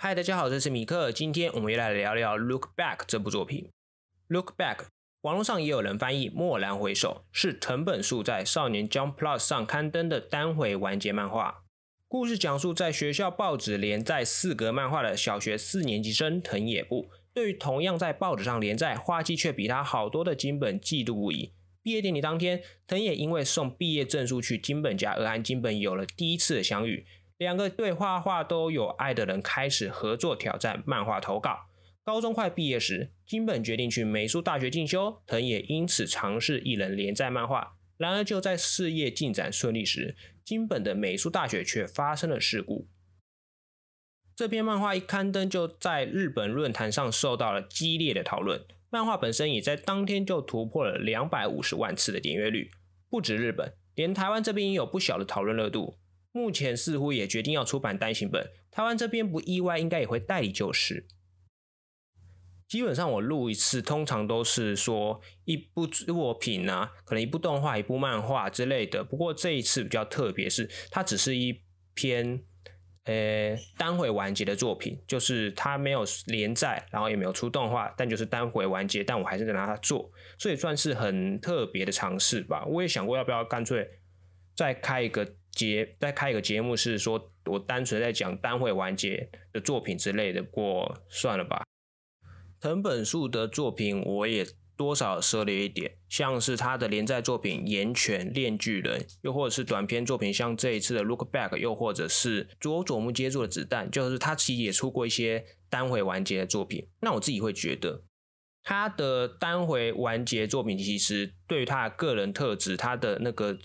嗨，大家好，这是米克。今天我们又来聊聊《Look Back》这部作品。《Look Back》网络上也有人翻译“蓦然回首”，是藤本树在少年 Jump Plus 上刊登的单回完结漫画。故事讲述在学校报纸连载四格漫画的小学四年级生藤野部，对于同样在报纸上连载画技却比他好多的金本嫉妒不已。毕业典礼当天，藤野因为送毕业证书去金本家，而和金本有了第一次的相遇。两个对画画都有爱的人开始合作挑战漫画投稿。高中快毕业时，金本决定去美术大学进修，藤野因此尝试一人连载漫画。然而就在事业进展顺利时，金本的美术大学却发生了事故。这篇漫画一刊登，就在日本论坛上受到了激烈的讨论。漫画本身也在当天就突破了两百五十万次的点阅率。不止日本，连台湾这边也有不小的讨论热度。目前似乎也决定要出版单行本，台湾这边不意外，应该也会代理就是。基本上我录一次，通常都是说一部作品啊，可能一部动画、一部漫画之类的。不过这一次比较特别，是它只是一篇呃单回完结的作品，就是它没有连载，然后也没有出动画，但就是单回完结。但我还是在拿它做，所以算是很特别的尝试吧。我也想过要不要干脆再开一个。节再开一个节目是说，我单纯在讲单会完结的作品之类的，过算了吧。藤本树的作品我也多少涉猎一点，像是他的连载作品《岩泉炼巨人》，又或者是短篇作品，像这一次的《Look Back》，又或者是佐佐木接住的子弹，就是他其实也出过一些单回完结的作品。那我自己会觉得，他的单回完结作品其实对于他的个人特质，他的那个。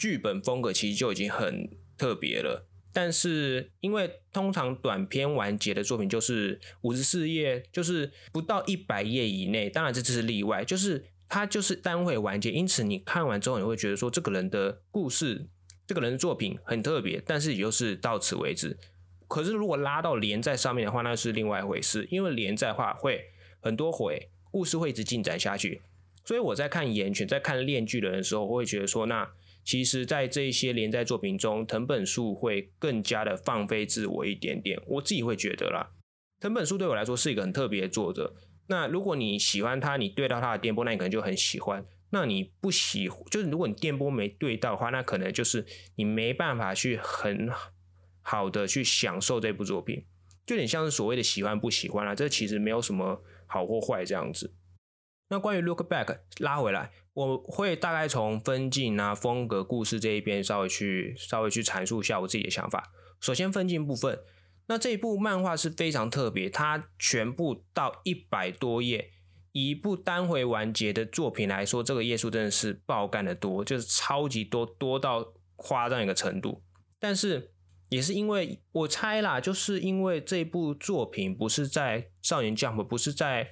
剧本风格其实就已经很特别了，但是因为通常短篇完结的作品就是五十四页，就是不到一百页以内。当然这只是例外，就是它就是单会完结，因此你看完之后你会觉得说这个人的故事、这个人的作品很特别，但是也就是到此为止。可是如果拉到连载上面的话，那是另外一回事，因为连载的话会很多回，故事会一直进展下去。所以我在看《岩泉》、在看《恋剧的人》的时候，我会觉得说那。其实，在这一些连载作品中，藤本树会更加的放飞自我一点点。我自己会觉得啦，藤本树对我来说是一个很特别的作者。那如果你喜欢他，你对到他的电波，那你可能就很喜欢。那你不喜，就是如果你电波没对到的话，那可能就是你没办法去很好的去享受这部作品，就有点像是所谓的喜欢不喜欢啦。这其实没有什么好或坏这样子。那关于 look back 拉回来，我会大概从分镜啊、风格、故事这一边稍微去稍微去阐述一下我自己的想法。首先分镜部分，那这一部漫画是非常特别，它全部到一百多页，以一部单回完结的作品来说，这个页数真的是爆干的多，就是超级多，多到夸张一个程度。但是也是因为我猜啦，就是因为这部作品不是在少年 Jump，不是在。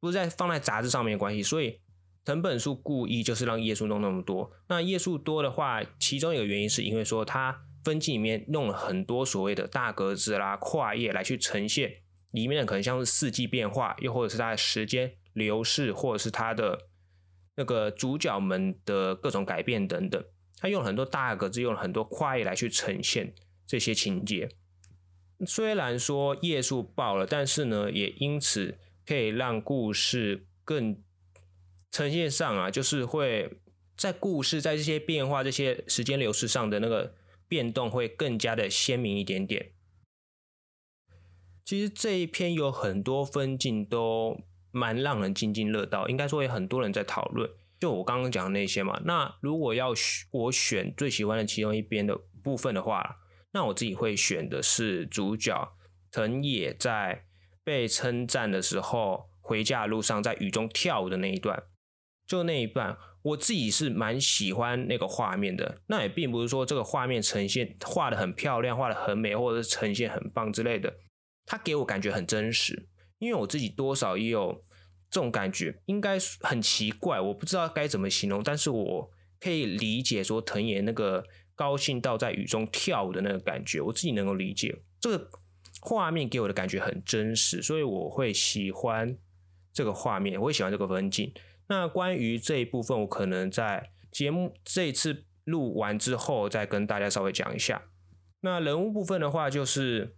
不是在放在杂志上面的关系，所以藤本树故意就是让页数弄那么多。那页数多的话，其中一个原因是因为说他分镜里面弄了很多所谓的大格子啦、跨页来去呈现里面的可能像是四季变化，又或者是它的时间流逝，或者是它的那个主角们的各种改变等等。他用了很多大格子，用了很多跨页来去呈现这些情节。虽然说页数爆了，但是呢，也因此。可以让故事更呈现上啊，就是会在故事在这些变化、这些时间流逝上的那个变动会更加的鲜明一点点。其实这一篇有很多分镜都蛮让人津津乐道，应该说有很多人在讨论。就我刚刚讲的那些嘛，那如果要我选最喜欢的其中一边的部分的话，那我自己会选的是主角藤野在。被称赞的时候，回家的路上在雨中跳舞的那一段，就那一半，我自己是蛮喜欢那个画面的。那也并不是说这个画面呈现画的很漂亮，画的很美，或者是呈现很棒之类的。它给我感觉很真实，因为我自己多少也有这种感觉，应该很奇怪，我不知道该怎么形容，但是我可以理解说藤野那个高兴到在雨中跳舞的那个感觉，我自己能够理解这个。画面给我的感觉很真实，所以我会喜欢这个画面，我会喜欢这个风景。那关于这一部分，我可能在节目这一次录完之后，再跟大家稍微讲一下。那人物部分的话，就是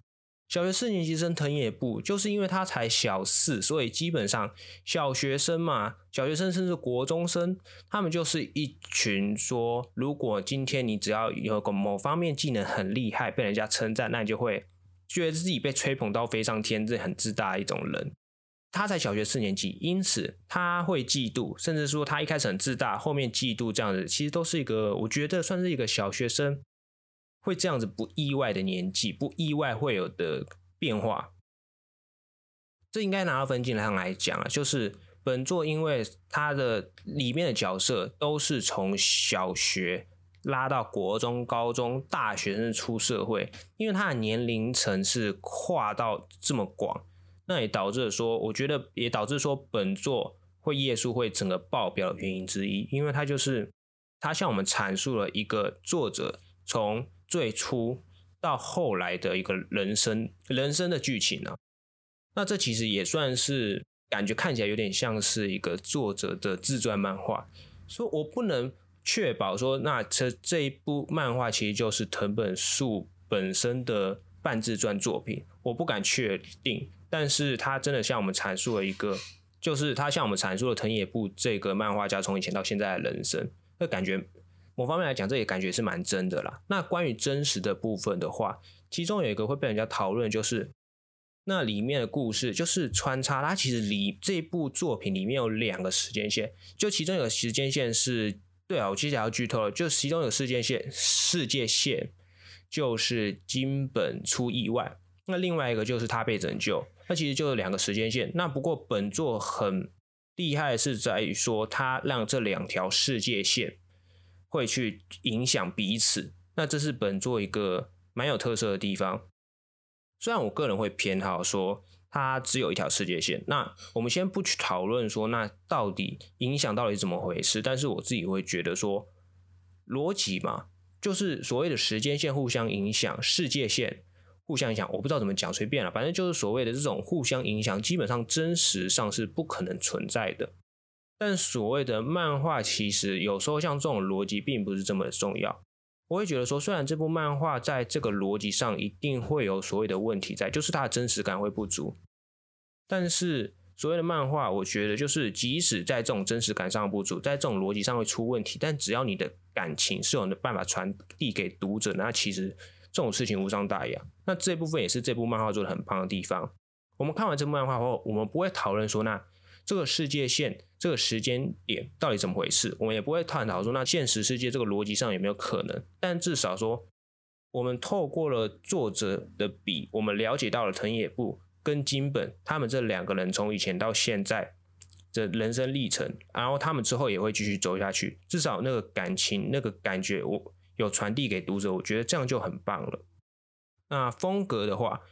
小学四年级生藤野部，就是因为他才小四，所以基本上小学生嘛，小学生甚至国中生，他们就是一群说，如果今天你只要有个某方面技能很厉害，被人家称赞，那你就会觉得自己被吹捧到飞上天，这很自大一种人。他才小学四年级，因此他会嫉妒，甚至说他一开始很自大，后面嫉妒这样子，其实都是一个我觉得算是一个小学生。会这样子不意外的年纪，不意外会有的变化，这应该拿到分镜上来讲啊，就是本作因为它的里面的角色都是从小学拉到国中、高中、大学甚至出社会，因为它的年龄层是跨到这么广，那也导致说，我觉得也导致说本作会页数会整个爆表的原因之一，因为它就是它向我们阐述了一个作者从最初到后来的一个人生人生的剧情呢，那这其实也算是感觉看起来有点像是一个作者的自传漫画，所以我不能确保说那这这一部漫画其实就是藤本树本身的半自传作品，我不敢确定，但是他真的向我们阐述了一个，就是他向我们阐述了藤野部这个漫画家从以前到现在的人生，那感觉。某方面来讲，这也感觉是蛮真的啦。那关于真实的部分的话，其中有一个会被人家讨论，就是那里面的故事就是穿插。它其实里这部作品里面有两个时间线，就其中有时间线是，对啊，我接下来要剧透了，就其中有个时间线，世界线就是金本出意外，那另外一个就是他被拯救，那其实就是两个时间线。那不过本作很厉害的是在于说，它让这两条世界线。会去影响彼此，那这是本作一个蛮有特色的地方。虽然我个人会偏好说它只有一条世界线，那我们先不去讨论说那到底影响到底怎么回事，但是我自己会觉得说逻辑嘛，就是所谓的时间线互相影响，世界线互相影响，我不知道怎么讲，随便了，反正就是所谓的这种互相影响，基本上真实上是不可能存在的。但所谓的漫画，其实有时候像这种逻辑并不是这么重要。我会觉得说，虽然这部漫画在这个逻辑上一定会有所谓的问题在，就是它的真实感会不足。但是所谓的漫画，我觉得就是即使在这种真实感上不足，在这种逻辑上会出问题，但只要你的感情是有的办法传递给读者，那其实这种事情无伤大雅。那这部分也是这部漫画做的很棒的地方。我们看完这部漫画后，我们不会讨论说那。这个世界线，这个时间点到底怎么回事？我们也不会探讨说，那现实世界这个逻辑上有没有可能？但至少说，我们透过了作者的笔，我们了解到了藤野部跟金本他们这两个人从以前到现在的人生历程，然后他们之后也会继续走下去。至少那个感情、那个感觉，我有传递给读者，我觉得这样就很棒了。那风格的话，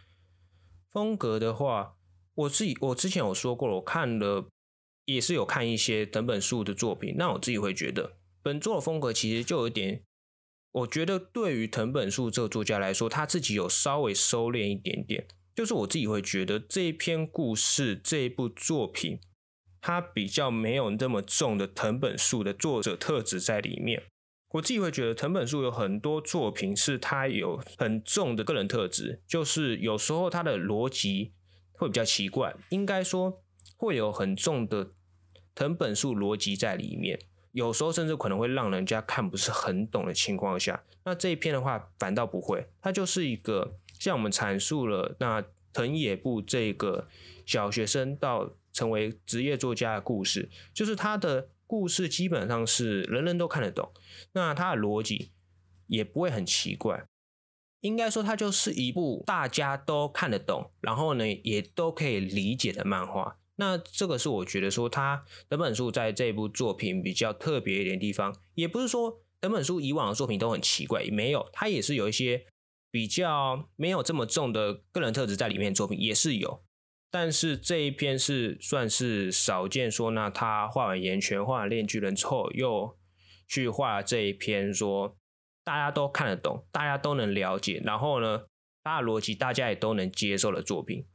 风格的话。我自己我之前有说过了，我看了也是有看一些藤本树的作品，那我自己会觉得本作的风格其实就有点，我觉得对于藤本树这个作家来说，他自己有稍微收敛一点点，就是我自己会觉得这一篇故事这一部作品，它比较没有那么重的藤本树的作者特质在里面。我自己会觉得藤本树有很多作品是他有很重的个人特质，就是有时候他的逻辑。会比较奇怪，应该说会有很重的藤本树逻辑在里面，有时候甚至可能会让人家看不是很懂的情况下，那这一篇的话反倒不会，它就是一个像我们阐述了那藤野部这个小学生到成为职业作家的故事，就是他的故事基本上是人人都看得懂，那他的逻辑也不会很奇怪。应该说，它就是一部大家都看得懂，然后呢，也都可以理解的漫画。那这个是我觉得说，它等本书在这部作品比较特别一点地方，也不是说等本书以往的作品都很奇怪，没有，它也是有一些比较没有这么重的个人特质在里面作品也是有。但是这一篇是算是少见，说那他画完岩泉、画完炼巨人之后，又去画这一篇说。大家都看得懂，大家都能了解，然后呢，他的逻辑大家也都能接受的作品。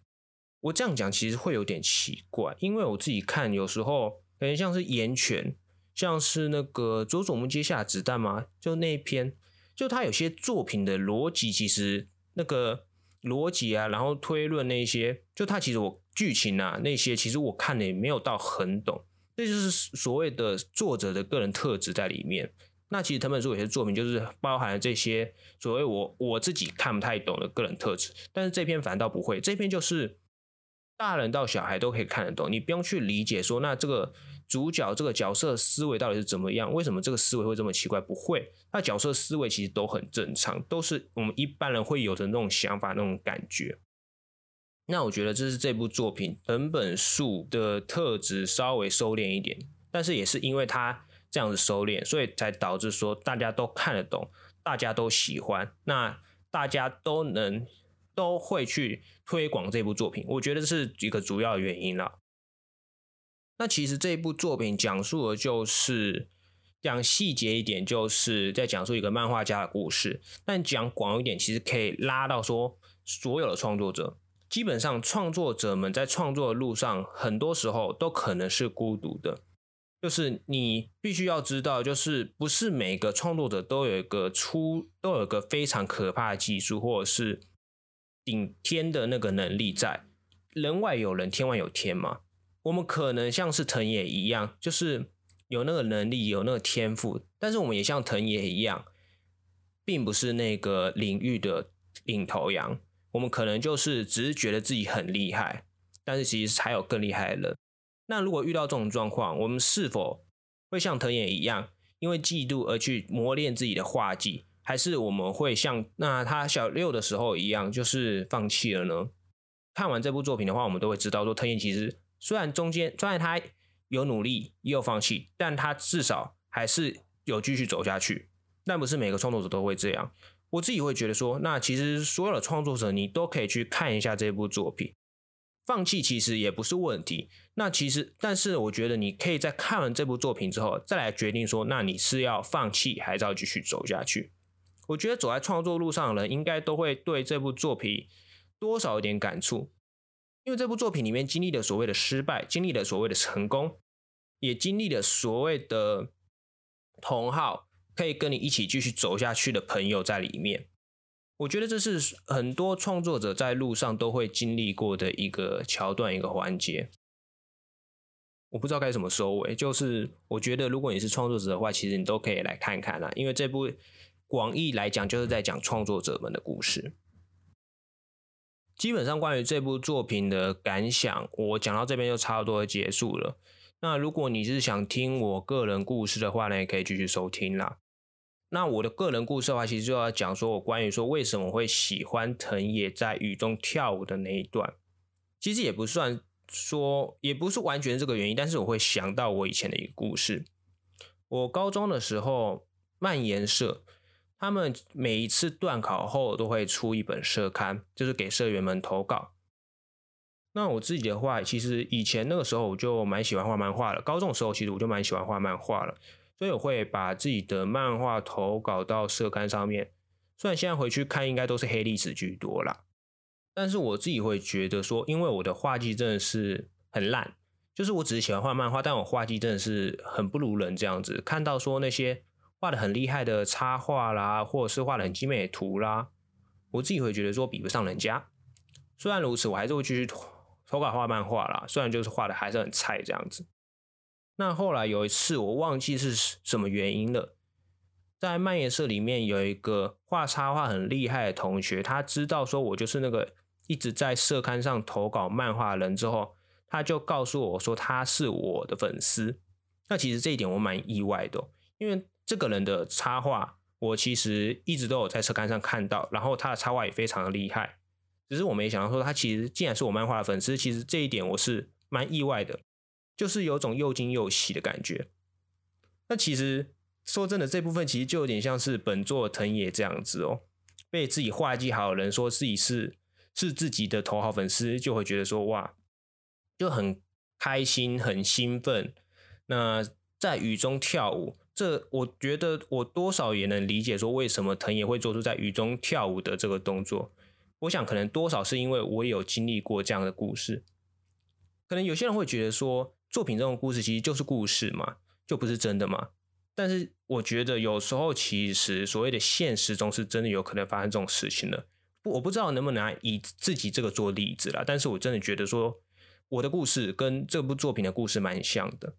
我这样讲其实会有点奇怪，因为我自己看有时候感觉像是岩泉，像是那个佐佐木接下子弹吗？就那一篇，就他有些作品的逻辑其实那个逻辑啊，然后推论那些，就他其实我剧情啊那些，其实我看的也没有到很懂，这就是所谓的作者的个人特质在里面。那其实藤本树有些作品就是包含了这些所谓我我自己看不太懂的个人特质，但是这篇反倒不会，这篇就是大人到小孩都可以看得懂，你不用去理解说那这个主角这个角色思维到底是怎么样，为什么这个思维会这么奇怪？不会，那角色思维其实都很正常，都是我们一般人会有的那种想法那种感觉。那我觉得这是这部作品藤本树的特质稍微收敛一点，但是也是因为他。这样子收敛，所以才导致说大家都看得懂，大家都喜欢，那大家都能都会去推广这部作品，我觉得是一个主要原因了。那其实这部作品讲述的就是讲细节一点，就是在讲述一个漫画家的故事；但讲广一点，其实可以拉到说所有的创作者，基本上创作者们在创作的路上，很多时候都可能是孤独的。就是你必须要知道，就是不是每个创作者都有一个出都有一个非常可怕的技术，或者是顶天的那个能力在。人外有人，天外有天嘛。我们可能像是藤野一样，就是有那个能力，有那个天赋，但是我们也像藤野一样，并不是那个领域的领头羊。我们可能就是只是觉得自己很厉害，但是其实还有更厉害的人。那如果遇到这种状况，我们是否会像藤野一样，因为嫉妒而去磨练自己的画技，还是我们会像那他小六的时候一样，就是放弃了呢？看完这部作品的话，我们都会知道说，藤野其实虽然中间虽然他有努力也有放弃，但他至少还是有继续走下去。但不是每个创作者都会这样。我自己会觉得说，那其实所有的创作者，你都可以去看一下这部作品。放弃其实也不是问题。那其实，但是我觉得你可以在看完这部作品之后，再来决定说，那你是要放弃还是要继续走下去？我觉得走在创作路上的人，应该都会对这部作品多少有点感触，因为这部作品里面经历了所谓的失败，经历了所谓的成功，也经历了所谓的同好可以跟你一起继续走下去的朋友在里面。我觉得这是很多创作者在路上都会经历过的一个桥段、一个环节。我不知道该怎么收尾，就是我觉得如果你是创作者的话，其实你都可以来看看啦，因为这部广义来讲就是在讲创作者们的故事。基本上关于这部作品的感想，我讲到这边就差不多结束了。那如果你是想听我个人故事的话呢，也可以继续收听啦。那我的个人故事的话，其实就要讲说我关于说为什么会喜欢藤野在雨中跳舞的那一段，其实也不算说，也不是完全这个原因，但是我会想到我以前的一个故事。我高中的时候，漫研社他们每一次段考后都会出一本社刊，就是给社员们投稿。那我自己的话，其实以前那个时候我就蛮喜欢画漫画了。高中的时候，其实我就蛮喜欢画漫画了。所以我会把自己的漫画投稿到社刊上面，虽然现在回去看应该都是黑历史居多啦，但是我自己会觉得说，因为我的画技真的是很烂，就是我只是喜欢画漫画，但我画技真的是很不如人这样子。看到说那些画的很厉害的插画啦，或者是画的很精美的图啦，我自己会觉得说比不上人家。虽然如此，我还是会继续投稿画漫画啦，虽然就是画的还是很菜这样子。那后来有一次，我忘记是什么原因了，在漫研社里面有一个画插画很厉害的同学，他知道说我就是那个一直在社刊上投稿漫画人之后，他就告诉我说他是我的粉丝。那其实这一点我蛮意外的，因为这个人的插画我其实一直都有在车刊上看到，然后他的插画也非常的厉害，只是我没想到说他其实竟然是我漫画的粉丝，其实这一点我是蛮意外的。就是有种又惊又喜的感觉。那其实说真的，这部分其实就有点像是本作藤野这样子哦，被自己画技好的人说自己是是自己的头号粉丝，就会觉得说哇，就很开心、很兴奋。那在雨中跳舞，这我觉得我多少也能理解说为什么藤野会做出在雨中跳舞的这个动作。我想可能多少是因为我也有经历过这样的故事。可能有些人会觉得说。作品这种故事其实就是故事嘛，就不是真的嘛。但是我觉得有时候其实所谓的现实中是真的有可能发生这种事情的。不我不知道能不能以自己这个做例子啦，但是我真的觉得说我的故事跟这部作品的故事蛮像的。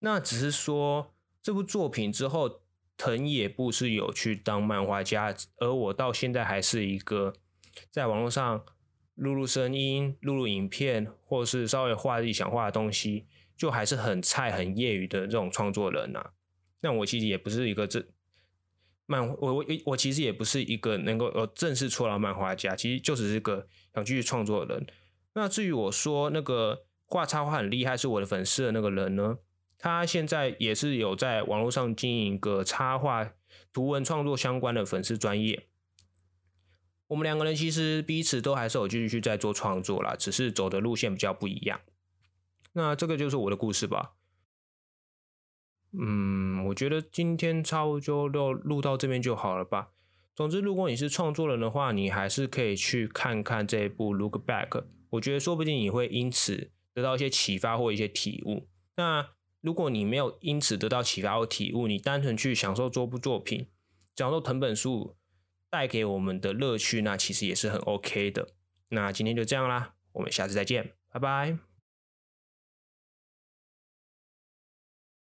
那只是说这部作品之后，藤野不是有去当漫画家，而我到现在还是一个在网络上录录声音、录录影片，或是稍微画自己想画的东西，就还是很菜、很业余的这种创作人呐。那我其实也不是一个这。漫我我我其实也不是一个能够呃正式出来漫画家，其实就只是个想继续创作的人。那至于我说那个画插画很厉害是我的粉丝的那个人呢，他现在也是有在网络上经营一个插画图文创作相关的粉丝专业。我们两个人其实彼此都还是有继续在做创作啦，只是走的路线比较不一样。那这个就是我的故事吧。嗯，我觉得今天差不多就录到这边就好了吧。总之，如果你是创作人的话，你还是可以去看看这一部《Look Back》。我觉得说不定你会因此得到一些启发或一些体悟。那如果你没有因此得到启发或体悟，你单纯去享受这部作品，享受藤本树带给我们的乐趣，那其实也是很 OK 的。那今天就这样啦，我们下次再见，拜拜。